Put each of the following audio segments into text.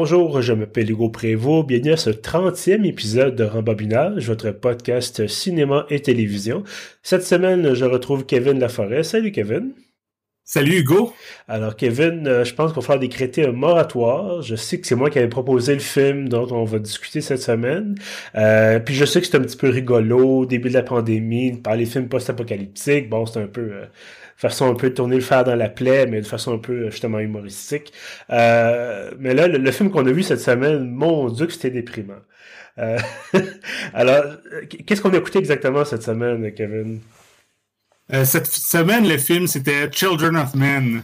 Bonjour, je m'appelle Hugo Prévost. Bienvenue à ce 30e épisode de Rembobinage, votre podcast cinéma et télévision. Cette semaine, je retrouve Kevin Laforêt. Salut Kevin. Salut Hugo. Alors Kevin, euh, je pense qu'on va falloir décréter un moratoire. Je sais que c'est moi qui avais proposé le film dont on va discuter cette semaine. Euh, puis je sais que c'est un petit peu rigolo, début de la pandémie, parler de films post-apocalyptiques. Bon, c'est un peu euh, façon un peu de tourner le fer dans la plaie, mais de façon un peu justement humoristique. Euh, mais là, le, film qu'on a vu cette semaine, mon Dieu, que c'était déprimant. Euh, alors, qu'est-ce qu'on a écouté exactement cette semaine, Kevin? Euh, cette semaine, le film, c'était Children of Men.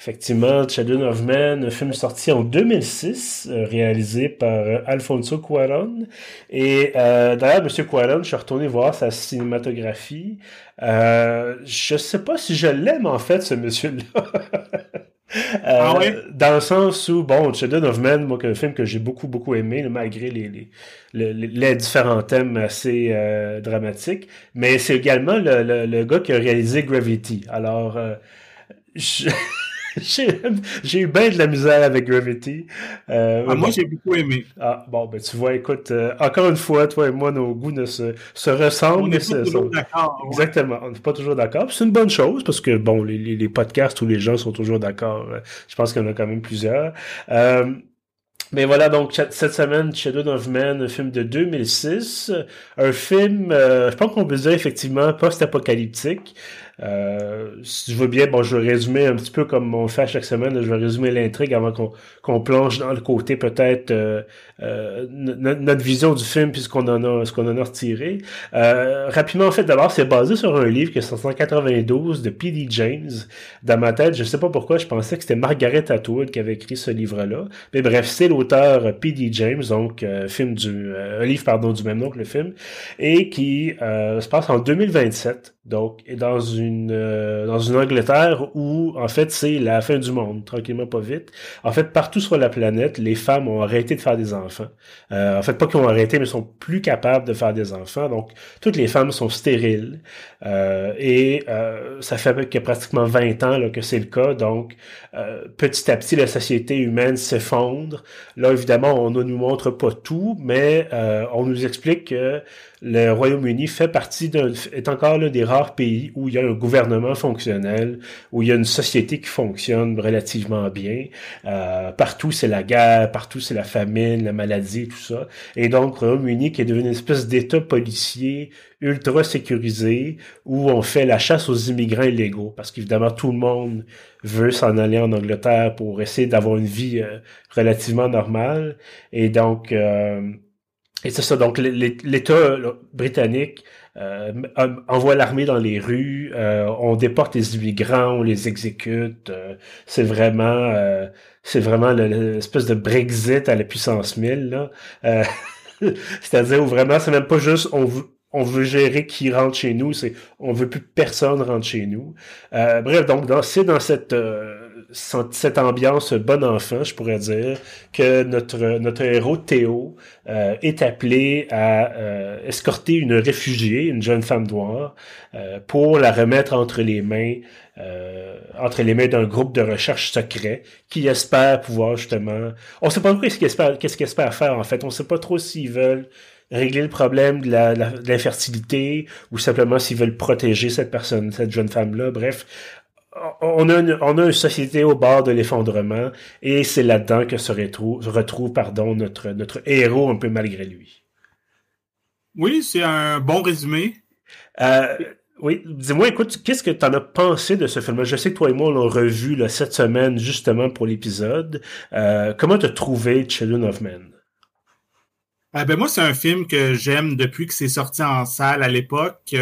Effectivement, Children of Men, un film sorti en 2006, euh, réalisé par euh, Alfonso Cuarón. Et euh, d'ailleurs, M. Cuarón, je suis retourné voir sa cinématographie. Euh, je sais pas si je l'aime en fait, ce monsieur-là. ah oui? Dans le sens où, bon, Children of Men, moi, c'est un film que j'ai beaucoup, beaucoup aimé, malgré les, les, les, différents thèmes assez dramatiques. Mais c'est également le, le, le, gars qui a réalisé Gravity. Alors, je... j'ai eu bien de la misère avec Gravity. Euh, ah, moi, j'ai beaucoup aimé. Ah, bon, ben tu vois, écoute, euh, encore une fois, toi et moi, nos goûts ne se, se ressemblent. On n'est pas toujours d'accord. Exactement, on n'est pas toujours d'accord. C'est une bonne chose parce que, bon, les, les, les podcasts où les gens sont toujours d'accord, euh, je pense qu'il y en a quand même plusieurs. Euh, mais voilà, donc cette semaine, Shadow of Man, un film de 2006, un film, euh, je pense qu'on peut dire effectivement post-apocalyptique, euh, si je veux bien, bon, je vais résumer un petit peu comme on fait à chaque semaine. Je vais résumer l'intrigue avant qu'on qu'on plonge dans le côté peut-être euh, euh notre vision du film puisqu'on en a ce qu'on en a retiré. Euh, rapidement, en fait, d'abord, c'est basé sur un livre qui est 1992 de P.D. James. Dans ma tête, je sais pas pourquoi, je pensais que c'était Margaret Atwood qui avait écrit ce livre-là. Mais bref, c'est l'auteur P.D. James, donc film du un livre pardon du même nom que le film, et qui se passe en 2027 donc, dans une euh, dans une Angleterre où en fait c'est la fin du monde, tranquillement pas vite. En fait, partout sur la planète, les femmes ont arrêté de faire des enfants. Euh, en fait, pas qu'ils ont arrêté, mais sont plus capables de faire des enfants. Donc, toutes les femmes sont stériles. Euh, et ça fait que pratiquement 20 ans là, que c'est le cas. Donc, petit à petit, la société humaine s'effondre. Là, évidemment, on ne nous montre pas tout, mais on nous explique que le Royaume-Uni fait partie d'un, est encore l'un des rares pays où il y a un gouvernement fonctionnel, où il y a une société qui fonctionne relativement bien. Euh, partout c'est la guerre, partout c'est la famine, la maladie, tout ça. Et donc Royaume-Uni qui est devenu une espèce d'État policier ultra sécurisé où on fait la chasse aux immigrants illégaux parce qu'évidemment tout le monde veut s'en aller en Angleterre pour essayer d'avoir une vie euh, relativement normale et donc euh, et c'est ça, donc l'État britannique euh, envoie l'armée dans les rues, euh, on déporte les immigrants, on les exécute. Euh, c'est vraiment, c'est vraiment l'espèce de Brexit à la puissance 1000 là. C'est-à-dire où vraiment, c'est même pas juste on veut, on veut gérer qui rentre chez nous, c'est on veut plus personne rentre chez nous. bref, donc c'est dans cette cette ambiance bon enfant, je pourrais dire, que notre notre héros Théo euh, est appelé à euh, escorter une réfugiée, une jeune femme noire, euh, pour la remettre entre les mains entre les mains d'un groupe de recherche secret qui espère pouvoir justement. On sait pas trop qu'est-ce qu'ils espèrent, qu'est-ce qu'ils espèrent faire en fait. On sait pas trop s'ils veulent régler le problème de l'infertilité ou simplement s'ils veulent protéger cette personne, cette jeune femme-là. Bref, on a, une, on a une société au bord de l'effondrement et c'est là-dedans que se retrouve, retrouve pardon, notre, notre héros un peu malgré lui. Oui, c'est un bon résumé. Euh, oui, dis-moi, écoute, qu'est-ce que tu en as pensé de ce film Je sais que toi et moi, on l'a revu là, cette semaine justement pour l'épisode. Euh, comment t'as trouvé Children of Men? Ah, ben moi, c'est un film que j'aime depuis que c'est sorti en salle à l'époque.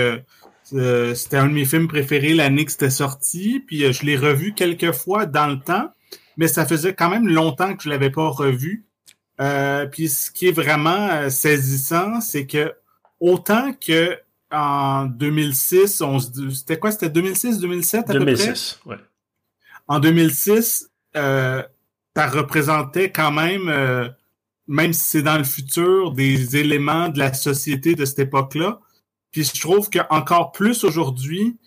Euh, c'était un de mes films préférés l'année que c'était sorti. Puis euh, je l'ai revu quelques fois dans le temps, mais ça faisait quand même longtemps que je l'avais pas revu. Euh, puis ce qui est vraiment saisissant, c'est que autant que en 2006, on c'était quoi? C'était 2006, 2007 à 2006, peu près? ouais. En 2006, euh, ça représentait quand même, même si c'est dans le futur, des éléments de la société de cette époque-là puis je trouve qu'encore plus aujourd'hui,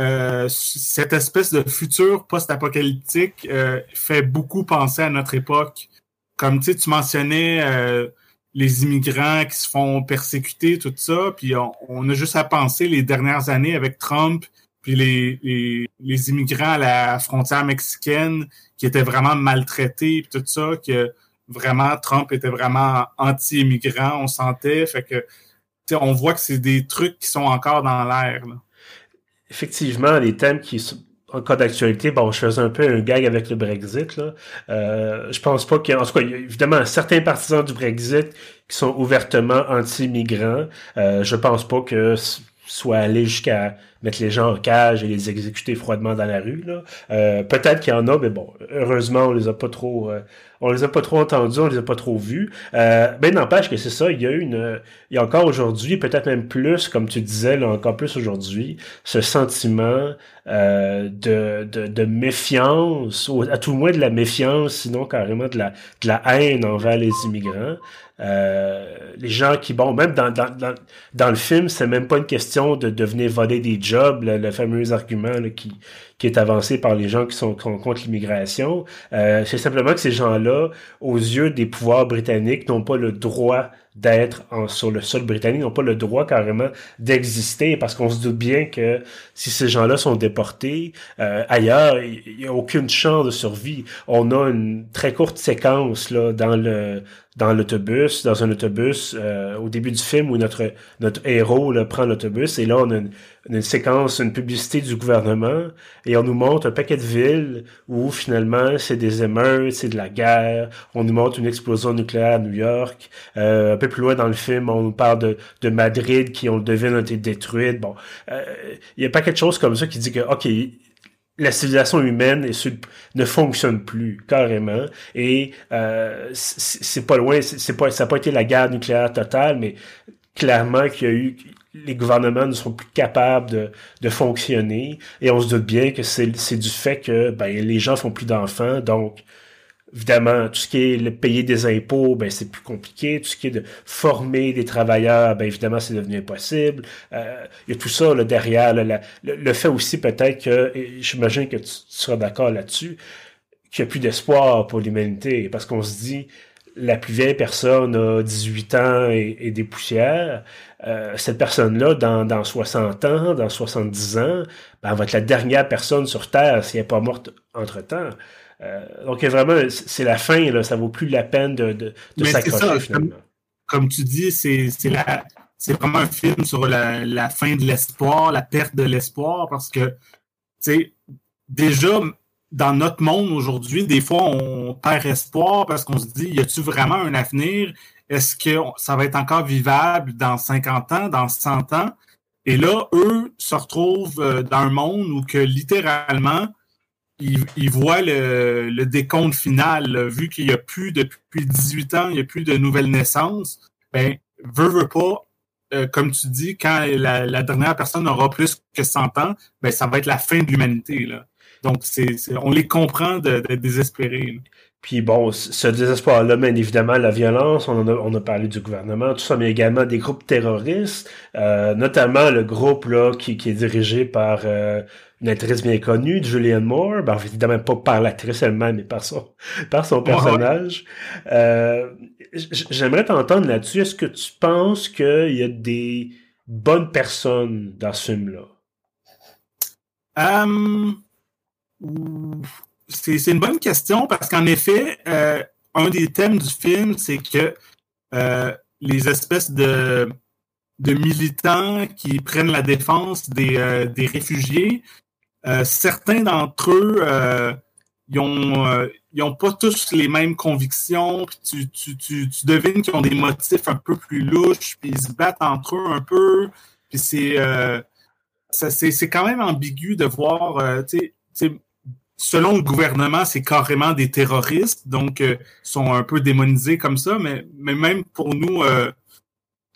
euh, cette espèce de futur post-apocalyptique euh, fait beaucoup penser à notre époque. Comme tu mentionnais euh, les immigrants qui se font persécuter, tout ça, puis on, a juste à penser les dernières années avec Trump, puis les, les, immigrants à la frontière mexicaine qui étaient vraiment maltraités, puis tout ça, que vraiment Trump était vraiment anti-immigrant, on sentait, fait que on voit que c'est des trucs qui sont encore dans l'air. Effectivement, les thèmes qui sont en cas d'actualité, bon, je faisais un peu un gag avec le Brexit. Là. Euh, je pense pas qu'il y a, en tout cas, il y a évidemment certains partisans du Brexit qui sont ouvertement anti-migrants. Euh, je pense pas que soit allé jusqu'à mettre les gens en cage et les exécuter froidement dans la rue. Là. Euh, peut-être qu'il y en a, mais bon, heureusement, on les a pas trop, euh, on les a pas trop entendus, on les a pas trop vus. Euh, n'empêche que c'est ça, il y a une, il y a encore aujourd'hui, peut-être même plus, comme tu disais, là, encore plus aujourd'hui, ce sentiment euh, de, de, de, méfiance, ou à tout le moins de la méfiance, sinon carrément de la, de la haine envers les immigrants. Euh, les gens qui, bon, même dans, dans, dans, le film, c'est même pas une question de, devenir voler des jobs, le, fameux argument qui, qui est avancé par les gens qui sont, contre l'immigration. Euh, c'est simplement que ces gens-là, aux yeux des pouvoirs britanniques, n'ont pas le droit d'être sur le sol britannique, n'ont pas le droit carrément d'exister, parce qu'on se doute bien que si ces gens-là sont déportés euh, ailleurs, il n'y a aucune chance de survie. On a une très courte séquence là dans le dans l'autobus, dans un autobus, euh, au début du film où notre notre héros là, prend l'autobus et là on a une, une, séquence, une publicité du gouvernement et on nous montre un paquet de villes où finalement c'est des émeutes, c'est de la guerre. On nous montre une explosion nucléaire à New York. Euh, un peu plus loin dans le film, on nous parle de, de Madrid qui on le devine a été détruite. Bon, euh, il y a un paquet de choses comme ça qui dit que ok la civilisation humaine ne fonctionne plus carrément et euh, c'est pas loin c'est pas ça n'a pas été la guerre nucléaire totale mais clairement qu'il y a eu les gouvernements ne sont plus capables de, de fonctionner et on se doute bien que c'est du fait que ben, les gens font plus d'enfants donc Évidemment, tout ce qui est le payer des impôts, ben c'est plus compliqué. Tout ce qui est de former des travailleurs, ben évidemment, c'est devenu impossible. Euh, il y a tout ça là, derrière. le, fait aussi peut-être que, j'imagine que tu, seras d'accord là-dessus, qu'il n'y a plus d'espoir pour l'humanité. Parce qu'on se dit, la plus vieille personne a 18 ans et, des poussières. Euh, cette personne-là, dans, dans 60 ans, dans 70 ans, ben, elle va être la dernière personne sur Terre si elle n'est pas morte entre-temps. Euh, donc vraiment, c'est la fin, là, ça vaut plus la peine de, de, s'accrocher finalement. Comme, tu dis, c'est la c'est vraiment un film sur la, la fin de l'espoir, la perte de l'espoir, parce que tu sais, déjà dans notre monde aujourd'hui, des fois on perd espoir parce qu'on se dit, y a-tu vraiment un avenir? Est-ce que ça va être encore vivable dans 50 ans, dans 100 ans? Et là, eux se retrouvent euh, dans un monde où que littéralement, il, voit le, décompte final, vu qu'il n'y a plus, depuis 18 ans, il n'y a plus de nouvelles naissances, ben, veut, veut pas, euh, comme tu dis, quand la, dernière personne aura plus que 100 ans, ben, ça va être la fin de l'humanité. Donc, c'est, on les comprend d'être désespérés. Puis bon, ce désespoir-là mène évidemment la violence, on, a, on a parlé du gouvernement, tout ça, mais également des groupes terroristes, euh, notamment le groupe là qui, qui est dirigé par euh, une actrice bien connue, Julianne Moore, ben, évidemment pas par l'actrice elle-même, mais par son, par son personnage. Euh, j'aimerais t'entendre là-dessus. Est-ce que tu penses qu'il y a des bonnes personnes dans ce film-là? Um, c'est une bonne question parce qu'en effet, euh, un des thèmes du film, c'est que euh, les espèces de, militants qui prennent la défense des, euh, réfugiés, certains d'entre eux, ils ont, ils ont pas tous les mêmes convictions. Tu, devines qu'ils ont des motifs un peu plus louches, puis ils se battent entre eux un peu. Puis c'est quand même ambigu de voir, selon le gouvernement, c'est carrément des terroristes, donc euh, sont un peu démonisés comme ça, mais, mais même pour nous, euh,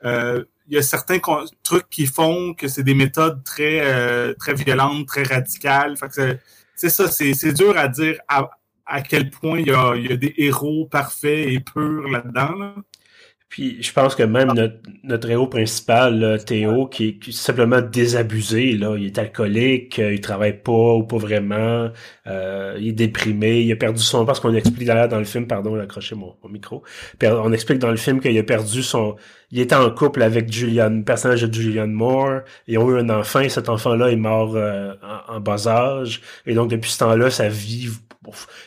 euh, il y a certains trucs qui font que c'est des méthodes très très violentes, très radicales. c'est ça, c'est dur à dire à, quel point il y a, il y a des héros parfaits et purs là-dedans. Puis je pense que même notre, notre héros principal, Théo, qui est, simplement désabusé, là, il est alcoolique, euh, il travaille pas ou pas vraiment, euh, il est déprimé, il a perdu son... Parce qu'on explique d'ailleurs dans le film, pardon, j'ai accroché mon, micro, on explique dans le film qu'il a perdu son... Il était en couple avec Julian, le personnage de Julian Moore, ils ont eu un enfant, et cet enfant-là est mort euh, en, en, bas âge, et donc depuis ce temps-là, sa vie...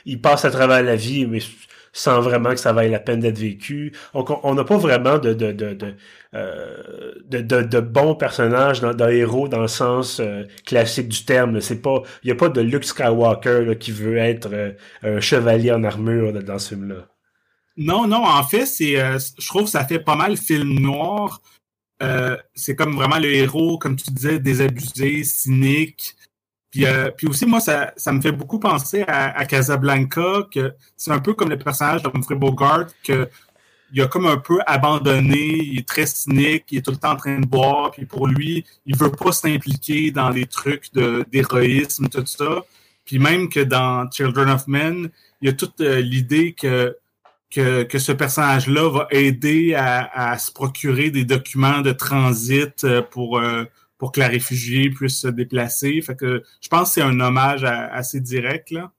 Il passe à travers la vie, mais sans vraiment que ça vaille la peine d'être vécu. Donc, on n'a pas vraiment de de de de, euh, de, de, bons personnages d'un héros dans le sens euh, classique du terme. C'est pas, il y a pas de Luke Skywalker là, qui veut être euh, un chevalier en armure dans ce film-là. Non, non, en fait, c'est, je trouve que ça fait pas mal film noir. c'est comme vraiment le héros, comme tu disais, désabusé, cynique, puis, euh, aussi, moi, ça, ça me fait beaucoup penser à, à Casablanca, que c'est un peu comme le personnage d'Humphrey Bogart, que il a comme un peu abandonné, il est très cynique, il est tout le temps en train de boire, puis pour lui, il veut pas s'impliquer dans les trucs de, d'héroïsme, tout ça. Puis même que dans Children of Men, il y a toute euh, l'idée que, que, que ce personnage-là va aider à, à, se procurer des documents de transit euh, pour que la réfugiée puisse se déplacer. Fait que je pense que c'est un hommage assez direct, là.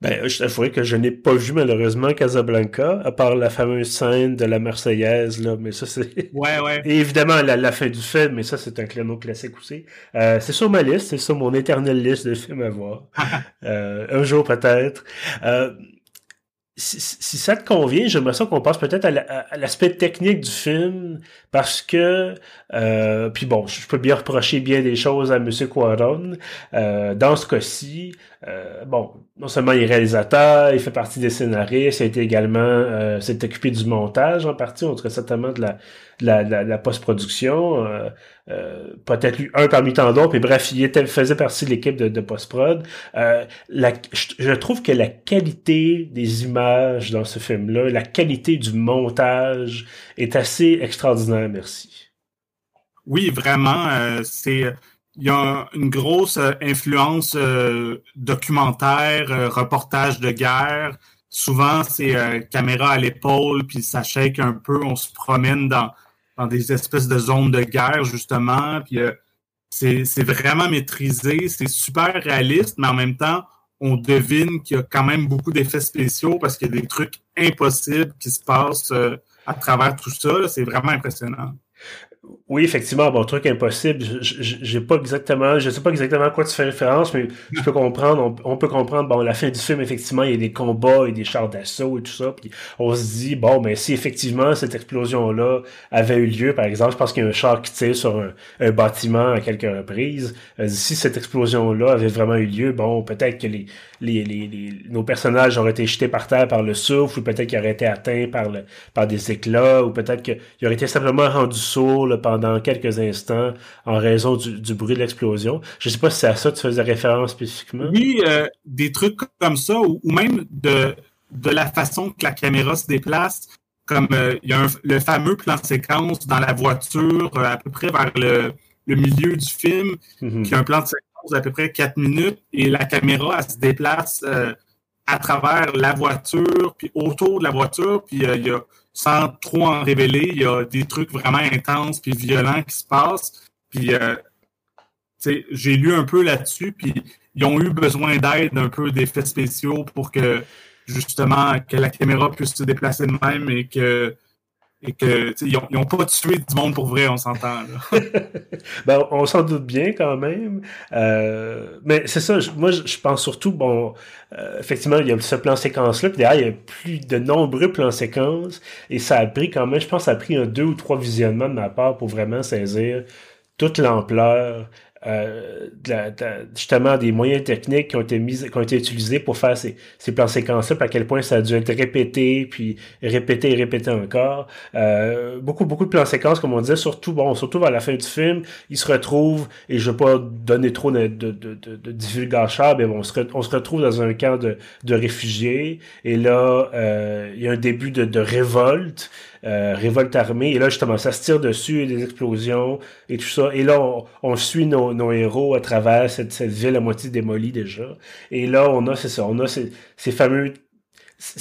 Ben, je t'avouerais que je n'ai pas vu malheureusement Casablanca, à part la fameuse scène de la Marseillaise, là, mais ça c'est... Ouais, ouais. Et évidemment, la, fin du film, mais ça c'est un clin classique aussi. Euh, c'est sur ma liste, c'est sur mon éternelle liste de films à voir. euh, un jour peut-être. Euh, si, si, ça te convient, j'aimerais ça qu'on passe peut-être à l'aspect technique du film, parce que, euh, puis bon, je peux bien reprocher bien des choses à M. Quaron. Euh, dans ce cas-ci, euh, bon, non seulement il est réalisateur, il fait partie des scénaristes, il a été également, euh, s'est occupé du montage en partie, on dirait certainement de la, la, la, post-production. Euh, euh, peut-être un parmi tant d'autres, mais bref, il était, faisait partie de l'équipe de, post-prod. Euh, je, trouve que la qualité des images dans ce film-là, la qualité du montage est assez extraordinaire, merci. Oui, vraiment, euh, c'est il y a une grosse influence documentaire, reportage de guerre. Souvent, c'est caméra à l'épaule, puis ça shake un peu, on se promène dans, dans des espèces de zones de guerre, justement. Puis euh, c'est vraiment maîtrisé, c'est super réaliste, mais en même temps, on devine qu'il y a quand même beaucoup d'effets spéciaux parce qu'il y a des trucs impossibles qui se passent euh, à travers tout ça. C'est vraiment impressionnant. Oui, effectivement, bon, truc impossible, j'ai pas exactement, je sais pas exactement à quoi tu fais référence, mais je peux comprendre, on, peut comprendre, bon, la fin du film, effectivement, il y a des combats et des chars d'assaut et tout ça, puis on se dit, bon, mais si effectivement cette explosion-là avait eu lieu, par exemple, parce qu'il y a un char qui tire sur un, bâtiment à quelques reprises, euh, si cette explosion-là avait vraiment eu lieu, bon, peut-être que les, les, les, nos personnages auraient été jetés par terre par le souffle, ou peut-être qu'ils auraient été atteints par le, par des éclats, ou peut-être qu'ils auraient été simplement rendus sourds, pendant quelques instants en raison du, bruit de l'explosion. Je sais pas si c'est à ça que tu faisais référence spécifiquement. Oui, euh, des trucs comme ça, ou, même de, de la façon que la caméra se déplace. Comme euh, il y a le fameux plan séquence dans la voiture, euh, à peu près vers le, milieu du film, mhm. qui a un plan de séquence d'à peu près quatre minutes, et la caméra, elle se déplace à travers la voiture, puis autour de la voiture, puis il y a sans trop en révéler, il y a des trucs vraiment intenses puis violents qui se passent. Puis, euh, j'ai lu un peu là-dessus, puis ils ont eu besoin d'aide un peu d'effets spéciaux pour que justement que la caméra puisse se déplacer de même et que et que ils n'ont pas tué du monde pour vrai, on s'entend. ben, on s'en doute bien quand même. Euh, mais c'est ça, moi je pense surtout, bon, euh, effectivement, il y a ce plan séquence-là, puis derrière, il y a plus de nombreux plans séquences, et ça a pris quand même, je pense, ça a pris un deux ou trois visionnements de ma part pour vraiment saisir toute l'ampleur euh, justement des moyens techniques qui ont été mis, qui ont été utilisés pour faire ces, ces plans séquences-là, à quel point ça a dû être répété, puis répété et répété encore. Euh, beaucoup, beaucoup de plans séquences, comme on disait, surtout, bon, surtout vers la fin du film, ils se retrouvent, et je veux pas donner trop de, de, de, de, mais bon, on se, on se retrouve dans un camp de, de réfugiés, et là, euh, il y a un début de, de révolte, euh, révolte armée. Et là, justement, ça se tire dessus, des explosions et tout ça. Et là, on, suit nos, nos, héros à travers cette, cette, ville à moitié démolie déjà. Et là, on a, c'est ça, on a ces, ces fameux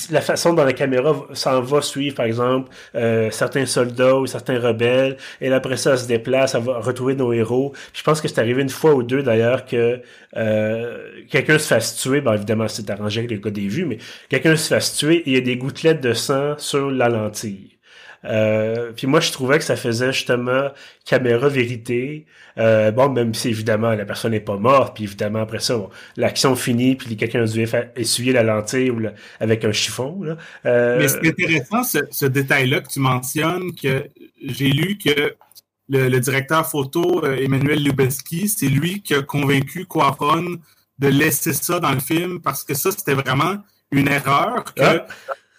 la façon dont la caméra s'en va suivre, par exemple, euh, certains soldats ou certains rebelles, et après ça, elle se déplace, elle va retrouver nos héros. je pense que c'est arrivé une fois ou deux, d'ailleurs, que euh, quelqu'un se fasse tuer. Bon, évidemment, c'est arrangé avec les cas des vues, mais quelqu'un se fasse tuer et il y a des gouttelettes de sang sur la lentille. Euh, puis moi, je trouvais que ça faisait justement caméra vérité. Euh, bon, même si évidemment la personne n'est pas morte, puis évidemment après ça, l'action finit, puis quelqu'un a dû essuyer la lentille ou avec un chiffon. Là. Euh, Mais c'est intéressant ce, détail-là que tu mentionnes, que j'ai lu que le, directeur photo, Emmanuel Lubelski, c'est lui qui a convaincu Quaron de laisser ça dans le film parce que ça, c'était vraiment une erreur que ah.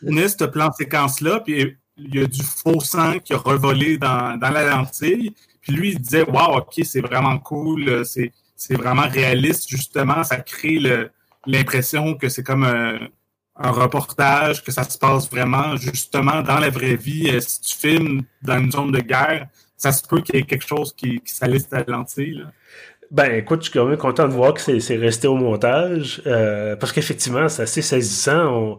ce plan séquence-là, puis il y a du faux sang qui a revolé dans, dans la lentille. Puis lui, il disait Waouh, ok, c'est vraiment cool, c'est, c'est vraiment réaliste, justement, ça crée l'impression que c'est comme un, un, reportage, que ça se passe vraiment justement dans la vraie vie. Euh, si tu filmes dans une zone de guerre, ça se peut qu'il y ait quelque chose qui, qui salisse ta lentille. Ben écoute, je suis quand même content de voir que c'est resté au montage, euh, parce qu'effectivement, c'est assez saisissant.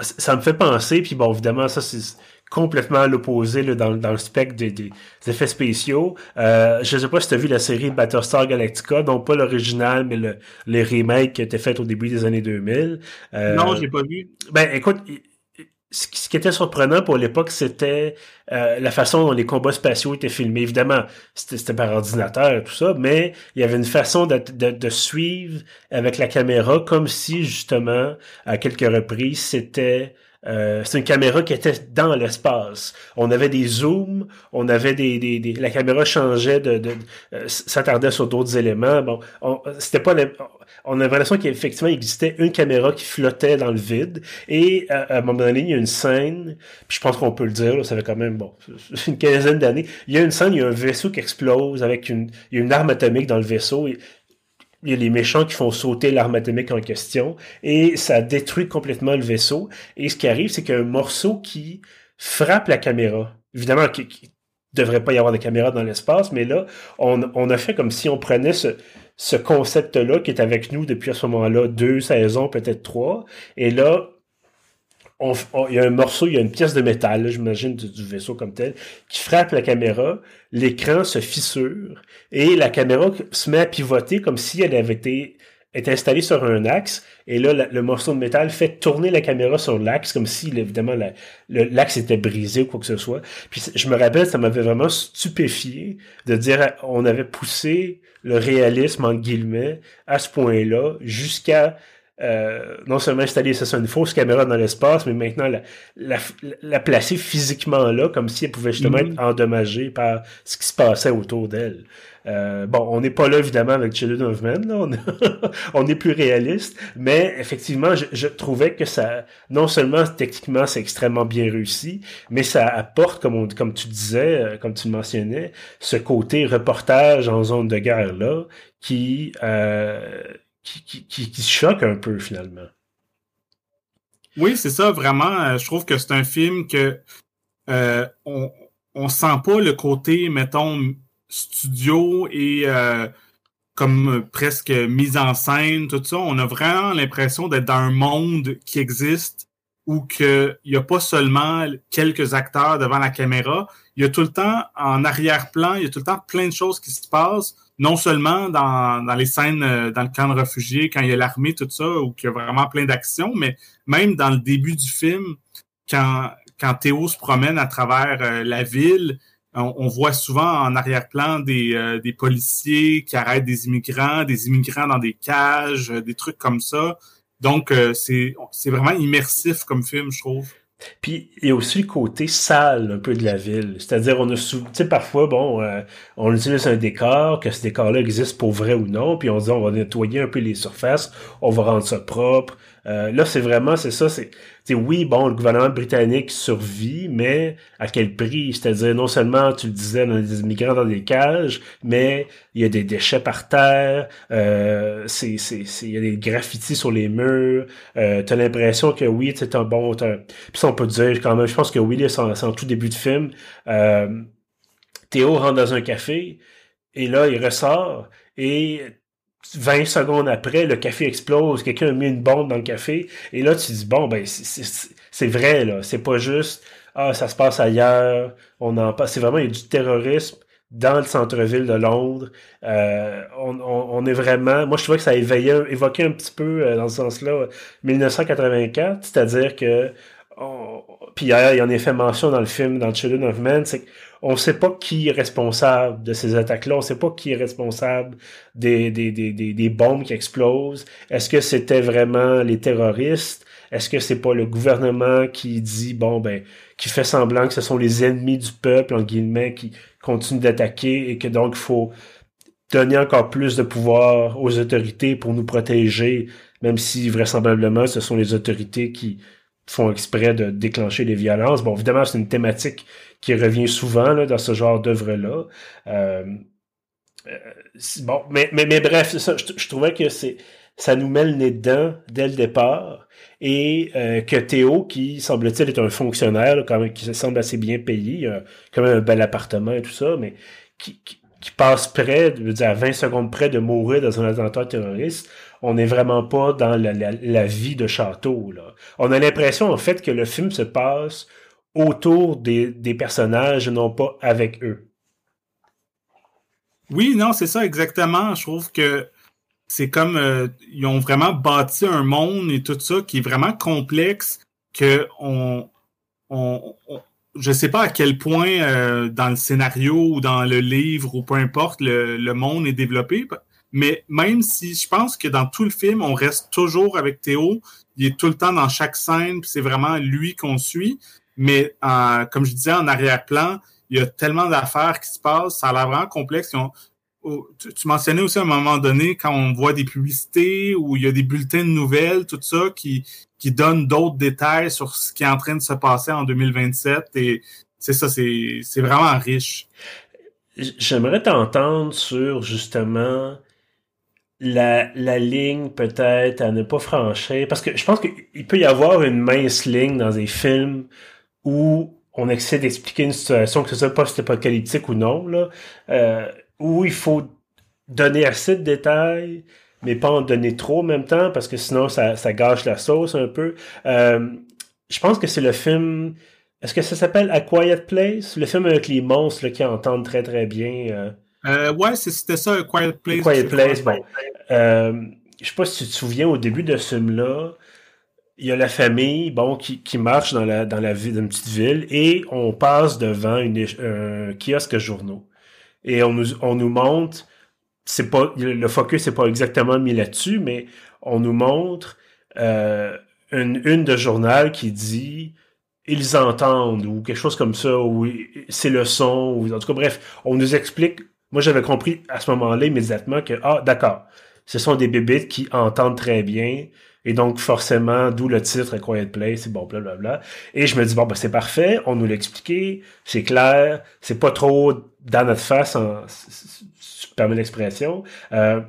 Ça me fait penser, puis bon, évidemment, ça c'est complètement à l'opposé dans, dans le spectre des, des, effets spéciaux. Euh, je sais pas si tu as vu la série Battlestar Galactica, donc pas l'original, mais le, les remakes qui étaient faits au début des années 2000. Euh, non, j'ai pas vu. Ben écoute, ce qui était surprenant pour l'époque, c'était euh, la façon dont les combats spatiaux étaient filmés. Évidemment, c'était par ordinateur et tout ça, mais il y avait une façon de, de, de, suivre avec la caméra comme si, justement, à quelques reprises, c'était euh, c'est une caméra qui était dans l'espace. On avait des zooms, on avait des, des, des la caméra changeait de, de euh, s'attardait sur d'autres éléments. Bon, c'était pas on avait l'impression qu'effectivement il existait une caméra qui flottait dans le vide et à, un moment donné il y a une scène, puis je pense qu'on peut le dire, ça fait quand même bon une quinzaine d'années. Il y a une scène, il y a un vaisseau qui explose avec une il y a une arme atomique dans le vaisseau il y a les méchants qui font sauter l'arme atomique en question et ça détruit complètement le vaisseau. Et ce qui arrive, c'est qu'il y a un morceau qui frappe la caméra. Évidemment, qui, ne devrait pas y avoir de caméra dans l'espace, mais là, on, on, a fait comme si on prenait ce, ce concept-là qui est avec nous depuis à ce moment-là deux saisons, peut-être trois, et là, il y a un morceau, il y a une pièce de métal, j'imagine, du, vaisseau comme tel, qui frappe la caméra, l'écran se fissure et la caméra se met à pivoter comme si elle avait été est installée sur un axe et là le morceau de métal fait tourner la caméra sur l'axe comme si évidemment l'axe était brisé ou quoi que ce soit. Puis je me rappelle ça m'avait vraiment stupéfié de dire on avait poussé le réalisme en guillemets à ce point-là jusqu'à euh, non seulement installer ça une fausse caméra dans l'espace, mais maintenant la, la, placer physiquement là, comme si elle pouvait justement mm-hmm. être endommagée par ce qui se passait autour d'elle. Euh, bon, on n'est pas là évidemment avec Children of Men, là. On, est plus réaliste, mais effectivement, je, trouvais que ça, non seulement techniquement c'est extrêmement bien réussi, mais ça apporte, comme on, comme tu disais, euh, comme tu le mentionnais, ce côté reportage en zone de guerre là, qui euh, qui, choque un peu finalement. Oui, c'est ça, vraiment. Euh, je trouve que c'est un film que euh, on, on sent pas le côté, mettons, studio et euh, comme presque mise en scène, tout ça. On a vraiment l'impression d'être dans un monde qui existe où qu'il n'y a pas seulement quelques acteurs devant la caméra, il y a tout le temps en arrière-plan, il y a tout le temps plein de choses qui se passent non seulement dans, dans les scènes euh, dans le camp de réfugiés, quand il y a l'armée, tout ça, où il y a vraiment plein d'actions, mais même dans le début du film, quand, quand Théo se promène à travers euh, la ville, on, voit souvent en arrière-plan des, euh, des policiers qui arrêtent des immigrants, des immigrants dans des cages, des trucs comme ça. Donc, c'est vraiment immersif comme film, je trouve. Puis il y a aussi le côté sale un peu de la ville. C'est-à-dire, on a tu sais, parfois, bon, euh, on utilise un décor, que ce décor-là existe pour vrai ou non, puis on dit on va nettoyer un peu les surfaces, on va rendre ça propre, euh, là, c'est vraiment, c'est ça, c'est, oui, bon, le gouvernement britannique survit, mais à quel prix? C'est-à-dire, non seulement, tu le disais, on a des immigrants dans des cages, mais il y a des déchets par terre, euh, c'est, c'est, il y a des graffitis sur les murs, euh, t'as l'impression que oui, c'est un bon, puis ça, on peut dire quand même, je pense que oui, c'est en, tout début de film, euh, Théo rentre dans un café, et là, il ressort, et 20 secondes après, le café explose, quelqu'un a mis une bombe dans le café, et là, tu dis, bon, ben, c'est vrai, là. C'est pas juste, ah, ça se passe ailleurs, on en passe. C'est vraiment, il y a du terrorisme dans le centre-ville de Londres. Euh, on, est vraiment... Moi, je trouvais que ça éveillait, évoquait un petit peu, euh, dans ce sens-là, 1984, c'est-à-dire que... puis il y en a fait mention dans le film, dans Children of Men, c'est on ne sait pas qui est responsable de ces attaques-là, on ne sait pas qui est responsable des, des, des, des, bombes qui explosent. Est-ce que c'était vraiment les terroristes? Est-ce que c'est pas le gouvernement qui dit, bon, ben, qui fait semblant que ce sont les ennemis du peuple, en guillemets, qui continuent d'attaquer et que donc il faut donner encore plus de pouvoir aux autorités pour nous protéger, même si vraisemblablement ce sont les autorités qui font exprès de déclencher des violences. Bon, évidemment, c'est une thématique qui revient souvent là, dans ce genre d'œuvre-là. Euh, euh, bon, mais, mais, mais bref, ça, je, trouvais que c'est ça nous met le nez dedans dès le départ et euh, que Théo, qui semble-t-il est un fonctionnaire, quand même, qui semble assez bien payé, quand même un bel appartement et tout ça, mais qui, qui, passe près, je veux dire, à 20 secondes près de mourir dans un attentat terroriste, on n'est vraiment pas dans la, vie de Château. On a l'impression, en fait, que le film se passe autour des, des personnages, non pas avec eux. Oui, non, c'est ça exactement. Je trouve que c'est comme euh, ils ont vraiment bâti un monde et tout ça qui est vraiment complexe que on, on, je sais pas à quel point euh, dans le scénario ou dans le livre ou peu importe le, monde est développé mais même si je pense que dans tout le film on reste toujours avec Théo il est tout le temps dans chaque scène c'est vraiment lui qu'on suit mais comme je disais, en arrière-plan, il y a tellement d'affaires qui se passent, ça a l'air vraiment complexe. Oh, tu, mentionnais aussi à un moment donné quand on voit des publicités ou il y a des bulletins de nouvelles, tout ça, qui, qui donnent d'autres détails sur ce qui est en train de se passer en 2027. Et c'est ça, c'est vraiment riche. J'aimerais t'entendre sur justement la, la ligne peut-être à ne pas franchir. Parce que je pense qu'il peut y avoir une mince ligne dans des films où on essaie d'expliquer une situation, que ce soit post-apocalyptique ou non, là, euh, où il faut donner assez de détails, mais pas en donner trop en même temps, parce que sinon ça, ça gâche la sauce un peu. Euh, je pense que c'est le film... Est-ce que ça s'appelle A Quiet Place? Le film avec les monstres là, qui entendent très très bien. Euh... Euh, ouais, c'était ça, Quiet Place. Quiet Place, bon. Euh, je sais pas si tu te souviens, au début de ce film-là, il y a la famille, bon, qui, qui marche dans la, dans la ville, d'une petite ville, et on passe devant une, un kiosque journaux. Et on nous, on nous montre, c'est pas, le focus n'est pas exactement mis là-dessus, mais on nous montre euh, une, une de journal qui dit ils entendent ou quelque chose comme ça ou c'est le son ou en tout cas bref on nous explique moi j'avais compris à ce moment-là immédiatement que ah d'accord ce sont des bébites qui entendent très bien et donc, forcément, d'où le titre A Quiet Place, c'est bon, blablabla. Et je me dis, bon, ben, c'est parfait, on nous l'a expliqué, c'est clair, c'est pas trop dans notre face, en, si permets l'expression. Euh,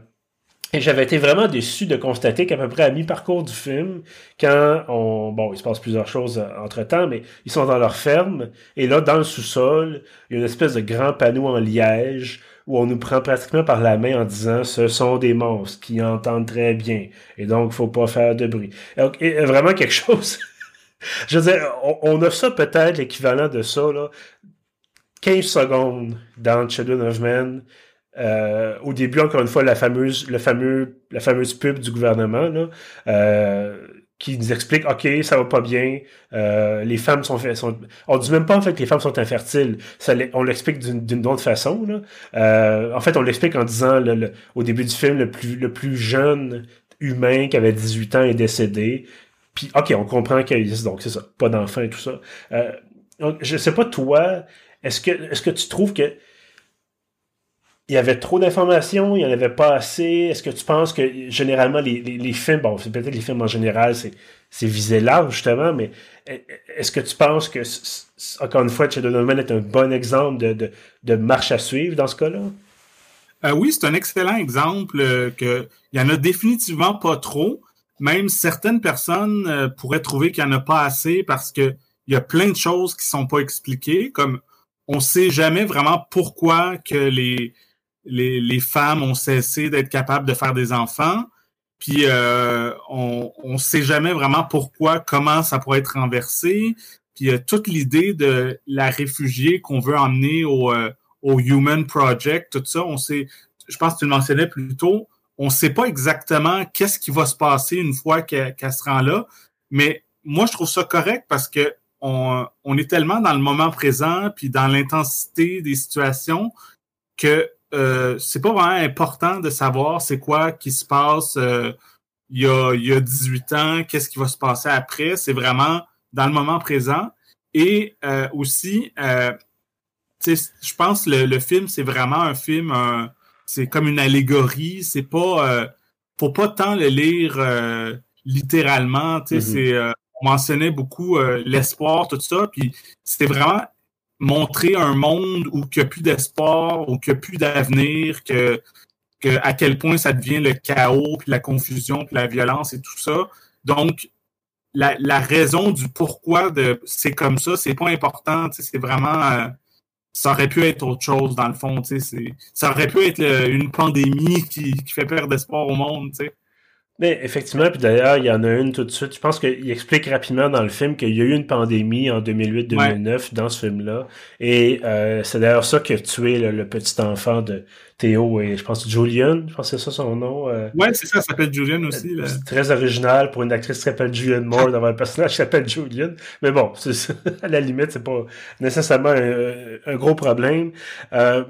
et j'avais été vraiment déçu de constater qu'à peu près à mi-parcours du film, quand on, bon, il se passe plusieurs choses entre temps, mais ils sont dans leur ferme, et là, dans le sous-sol, il y a une espèce de grand panneau en liège où on nous prend pratiquement par la main en disant ce sont des monstres qui entendent très bien et donc faut pas faire de bruit. Donc, vraiment quelque chose. Je veux dire, on, a ça peut-être l'équivalent de ça là. 15 secondes dans Children of Men. Euh, au début, encore une fois, la fameuse, le fameux, la fameuse pub du gouvernement, là, euh, qui nous explique ok ça va pas bien euh, les femmes sont, on dit même pas en fait que les femmes sont infertiles. Ça on l'explique d'une autre façon là. Euh, en fait on l'explique en disant le, au début du film le plus le plus jeune humain qui avait 18 ans est décédé. Puis ok on comprend qu'il donc c'est ça pas d'enfant et tout ça. Euh, je sais pas toi est-ce que est-ce que tu trouves que il y avait trop d'informations, il n'y en avait pas assez. Est-ce que tu penses que généralement les, les, films, bon, c'est peut-être les films en général, c'est, c'est visé large justement, mais est-ce que tu penses que, encore une fois, Donovan est un bon exemple de, de, de, marche à suivre dans ce cas-là? Euh, oui, c'est un excellent exemple euh, que il y en a définitivement pas trop. Même certaines personnes euh, pourraient trouver qu'il n'y en a pas assez parce que il y a plein de choses qui sont pas expliquées, comme on sait jamais vraiment pourquoi que les les, femmes ont cessé d'être capables de faire des enfants. Puis euh, on ne sait jamais vraiment pourquoi, comment ça pourrait être renversé. Puis euh, toute l'idée de la réfugiée qu'on veut emmener au, euh, au Human Project, tout ça, on sait, je pense que tu le mentionnais plus tôt, on ne sait pas exactement qu'est-ce qui va se passer une fois qu'elle se rend là. Mais moi, je trouve ça correct parce que on, on est tellement dans le moment présent puis dans l'intensité des situations que euh, c'est pas vraiment important de savoir c'est quoi qui se passe euh, il, y a, il y a 18 ans, qu'est-ce qui va se passer après. C'est vraiment dans le moment présent. Et euh, aussi, je pense que le, le film, c'est vraiment un film, c'est comme une allégorie. C'est pas, faut pas tant le lire littéralement. Mm-hmm. C'est, on mentionnait beaucoup l'espoir, tout ça. Puis c'était vraiment montrer un monde où il n'y a plus d'espoir, où il n'y a plus d'avenir, que, que à quel point ça devient le chaos, puis la confusion, puis la violence et tout ça. Donc, la, raison du pourquoi de c'est comme ça, c'est pas important. C'est vraiment. Euh, ça aurait pu être autre chose dans le fond. Ça aurait pu être une pandémie qui, qui fait perdre d'espoir au monde. sais. Mais effectivement, puis d'ailleurs, il y en a une tout de suite. Je pense qu'il explique rapidement dans le film qu'il y a eu une pandémie en 2008-2009 dans ce film-là. Et euh, c'est d'ailleurs ça qui a tué le petit enfant de Théo et je pense Julian, je pense que c'est ça son nom. Euh, ouais, c'est ça, ça s'appelle Julian aussi. Là. C'est très original pour une actrice qui s'appelle Julian Moore d'avoir un personnage qui s'appelle Julian. Mais bon, à la limite, c'est pas nécessairement un, gros problème. Euh,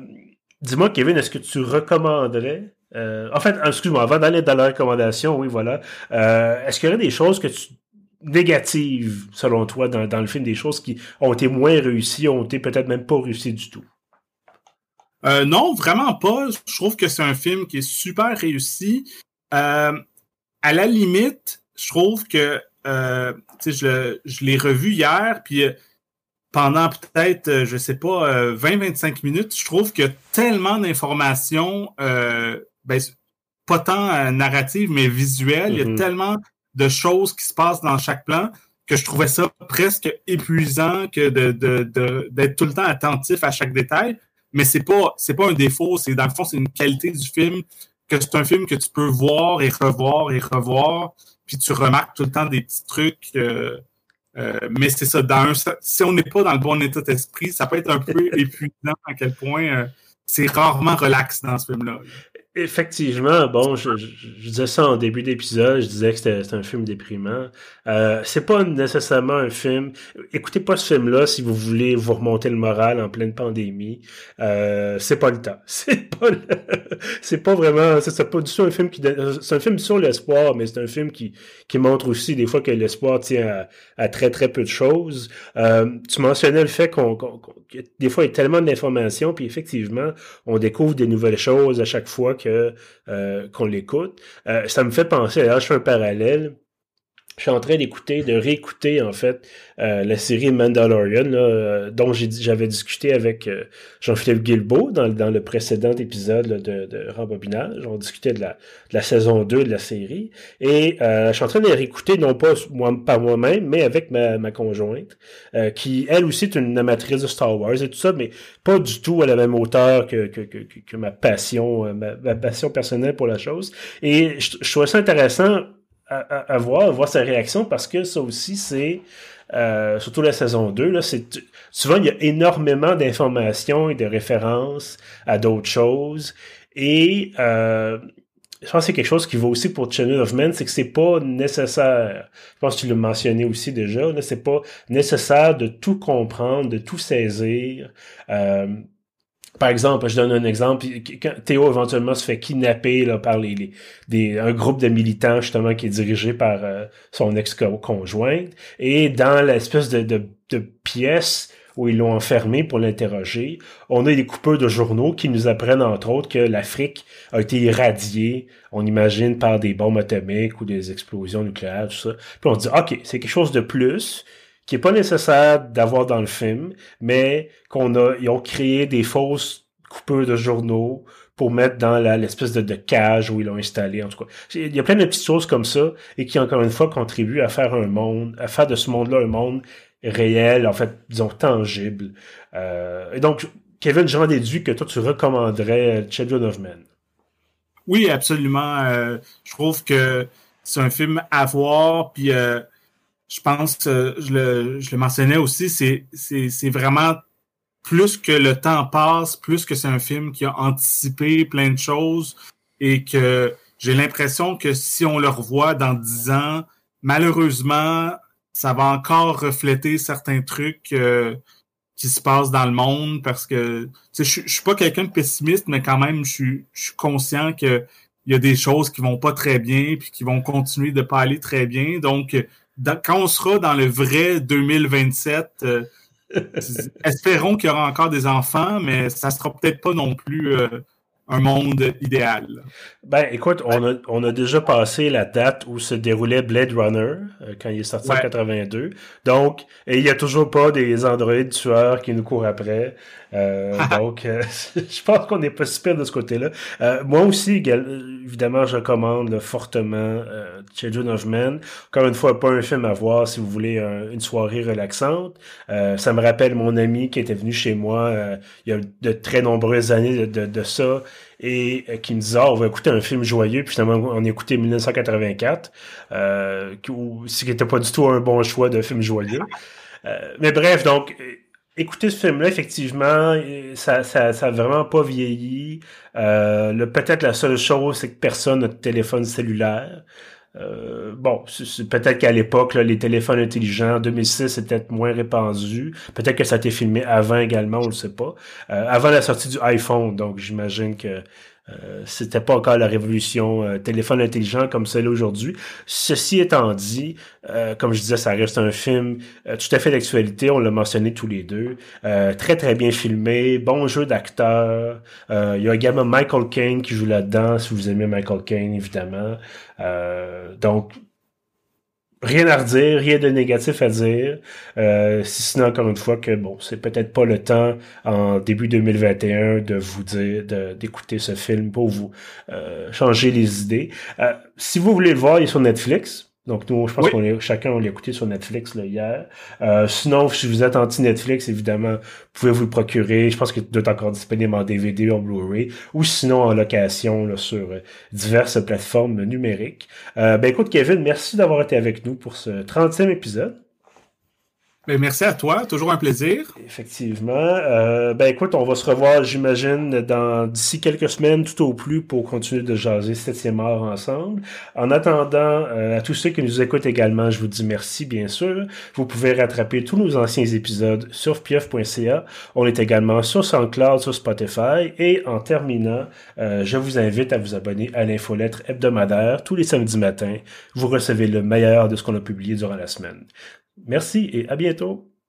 Dis-moi, Kevin, est-ce que tu recommanderais euh, en fait, excuse-moi, avant d'aller dans la recommandation, oui, voilà. Euh, est-ce qu'il y aurait des choses que tu négatives, selon toi, dans, dans, le film, des choses qui ont été moins réussies, ont été peut-être même pas réussies du tout? Euh, non, vraiment pas. Je trouve que c'est un film qui est super réussi. à la limite, je trouve que je, je l'ai revu hier, puis pendant peut-être, je sais pas, 20-25 minutes, je trouve qu'il y a tellement d'informations euh, ben, pas tant euh, narrative, mais visuelle. Il y a mm-hmm. tellement de choses qui se passent dans chaque plan que je trouvais ça presque épuisant que de, de, d'être tout le temps attentif à chaque détail. Mais c'est pas c'est pas un défaut, c'est dans le fond c'est une qualité du film que c'est un film que tu peux voir et revoir et revoir, puis tu remarques tout le temps des petits trucs. Euh, euh, mais c'est ça, dans si on n'est pas dans le bon état d'esprit, ça peut être un peu épuisant à quel point c'est rarement relax dans ce film-là. Effectivement, bon, je, disais ça en début d'épisode, je disais que c'était un film déprimant. Euh, c'est pas nécessairement un film. Écoutez pas ce film-là si vous voulez vous remonter le moral en pleine pandémie. Euh, c'est pas le temps. C'est pas, c'est pas vraiment. C'est pas du tout un film qui. C'est un film sur l'espoir, mais c'est un film qui qui montre aussi des fois que l'espoir tient à, très très peu de choses. Euh, tu mentionnais le fait qu'on, des fois il y a tellement d'informations, puis effectivement on découvre des nouvelles choses à chaque fois euh, qu'on l'écoute. Euh, ça me fait penser, là, je fais un parallèle je suis en train d'écouter, de réécouter en fait euh, la série Mandalorian, là, dont j'avais discuté avec Jean-Philippe Guilbeault dans, dans, le précédent épisode de, de Rembobinage. On discutait de la, de la saison 2 de la série. Et je suis en train de réécouter, non pas moi, par moi-même, mais avec ma, ma conjointe, qui elle aussi est une amatrice de Star Wars et tout ça, mais pas du tout à la même hauteur que, que, que, que ma passion, ma, ma, passion personnelle pour la chose. Et je, je trouvais ça intéressant à, voir, à voir sa réaction parce que ça aussi, c'est euh, surtout la saison 2, là, c'est souvent il y a énormément d'informations et de références à d'autres choses. Et euh, je pense que c'est quelque chose qui vaut aussi pour Channel of Men, c'est que c'est pas nécessaire. Je pense que tu l'as mentionné aussi déjà, là, c'est pas nécessaire de tout comprendre, de tout saisir. Euh, par exemple, je donne un exemple. Théo éventuellement se fait kidnapper par un groupe de militants justement qui est dirigé par euh, son ex-conjointe. Et dans l'espèce de, de, de pièce où ils l'ont enfermé pour l'interroger, on a des coupeurs de journaux qui nous apprennent entre autres que l'Afrique a été irradiée, on imagine, par des bombes atomiques ou des explosions nucléaires, tout ça. Puis on dit, OK, c'est quelque chose de plus qui est pas nécessaire d'avoir dans le film, mais qu'on a, ils ont créé des fausses coupeurs de journaux pour mettre dans l'espèce de, cage où ils l'ont installé, en tout cas. Il y a plein de petites choses comme ça et qui, encore une fois, contribuent à faire un monde, à faire de ce monde-là un monde réel, en fait, disons, tangible. Euh, et donc, Kevin, j'en déduis que toi, tu recommanderais Children of Men. Oui, absolument. je trouve que c'est un film à voir, puis je pense, je, le, je le mentionnais aussi, c'est vraiment plus que le temps passe, plus que c'est un film qui a anticipé plein de choses et que j'ai l'impression que si on le revoit dans dix ans, malheureusement, ça va encore refléter certains trucs euh, qui se passent dans le monde parce que je, je suis pas quelqu'un de pessimiste, mais quand même, je suis, je suis conscient que il y a des choses qui vont pas très bien puis qui vont continuer de pas aller très bien. Donc, quand on sera dans le vrai 2027, espérons qu'il y aura encore des enfants, mais ça sera peut-être pas non plus euh, un monde idéal. Ben, écoute, on a, on a déjà passé la date où se déroulait Blade Runner, euh, quand il est sorti en 82. Donc, et il n'y a toujours pas des androïdes tueurs qui nous courent après. Euh, donc, euh, je pense qu'on n'est pas super de ce côté-là. Euh, moi aussi, évidemment, je recommande fortement euh, Children of Men. Encore une fois, pas un film à voir si vous voulez une soirée relaxante. ça me rappelle mon ami qui était venu chez moi il y a de très nombreuses années de, de, ça et qui me disait oh, on va écouter un film joyeux puis finalement on a écouté 1984 euh, ce qui n'était pas du tout un bon choix de film joyeux mais bref donc écoutez ce film-là, effectivement, ça, ça, ça a vraiment pas vieilli. Euh, peut-être la seule chose, c'est que personne n'a de téléphone cellulaire. Euh, bon, peut-être qu'à l'époque, les téléphones intelligents, en 2006, c'était moins répandu. Peut-être que ça a été filmé avant également, on le sait pas. Euh, avant la sortie du iPhone, donc j'imagine que euh, c'était pas encore la révolution euh, téléphone intelligent comme celle aujourd'hui. Ceci étant dit, euh, comme je disais, ça reste un film tout à fait d'actualité. On l'a mentionné tous les deux. très très bien filmé, bon jeu d'acteur. Il y a également Michael Caine qui joue là-dedans. Si vous aimez Michael Caine, évidemment. donc rien à redire, rien de négatif à dire, euh, si ce n'est encore une fois que bon, c'est peut-être pas le temps en début 2021 de vous dire d'écouter ce film pour vous euh, changer les idées. Euh, si vous voulez le voir, il est sur Netflix. Donc nous, je pense qu'on est chacun on l'a écouté sur Netflix là, hier. Euh, sinon, si vous êtes anti-Netflix, évidemment, vous pouvez vous le procurer. Je pense qu'il doit être encore disponible en DVD ou en Blu-ray, ou sinon en location là, sur euh, diverses plateformes numériques. Euh, ben écoute, Kevin, merci d'avoir été avec nous pour ce 30e épisode. Ben, merci à toi, toujours un plaisir. Effectivement. Euh, ben écoute, on va se revoir, j'imagine, dans d'ici quelques semaines, tout au plus, pour continuer de jaser septième art ensemble. En attendant, euh, à tous ceux qui nous écoutent également, je vous dis merci, bien sûr. Vous pouvez rattraper tous nos anciens épisodes sur pieuf.ca. On est également sur SoundCloud, sur Spotify. Et en terminant, euh, je vous invite à vous abonner à l'infolettre hebdomadaire tous les samedis matins. Vous recevez le meilleur de ce qu'on a publié durant la semaine. Merci et à bientôt.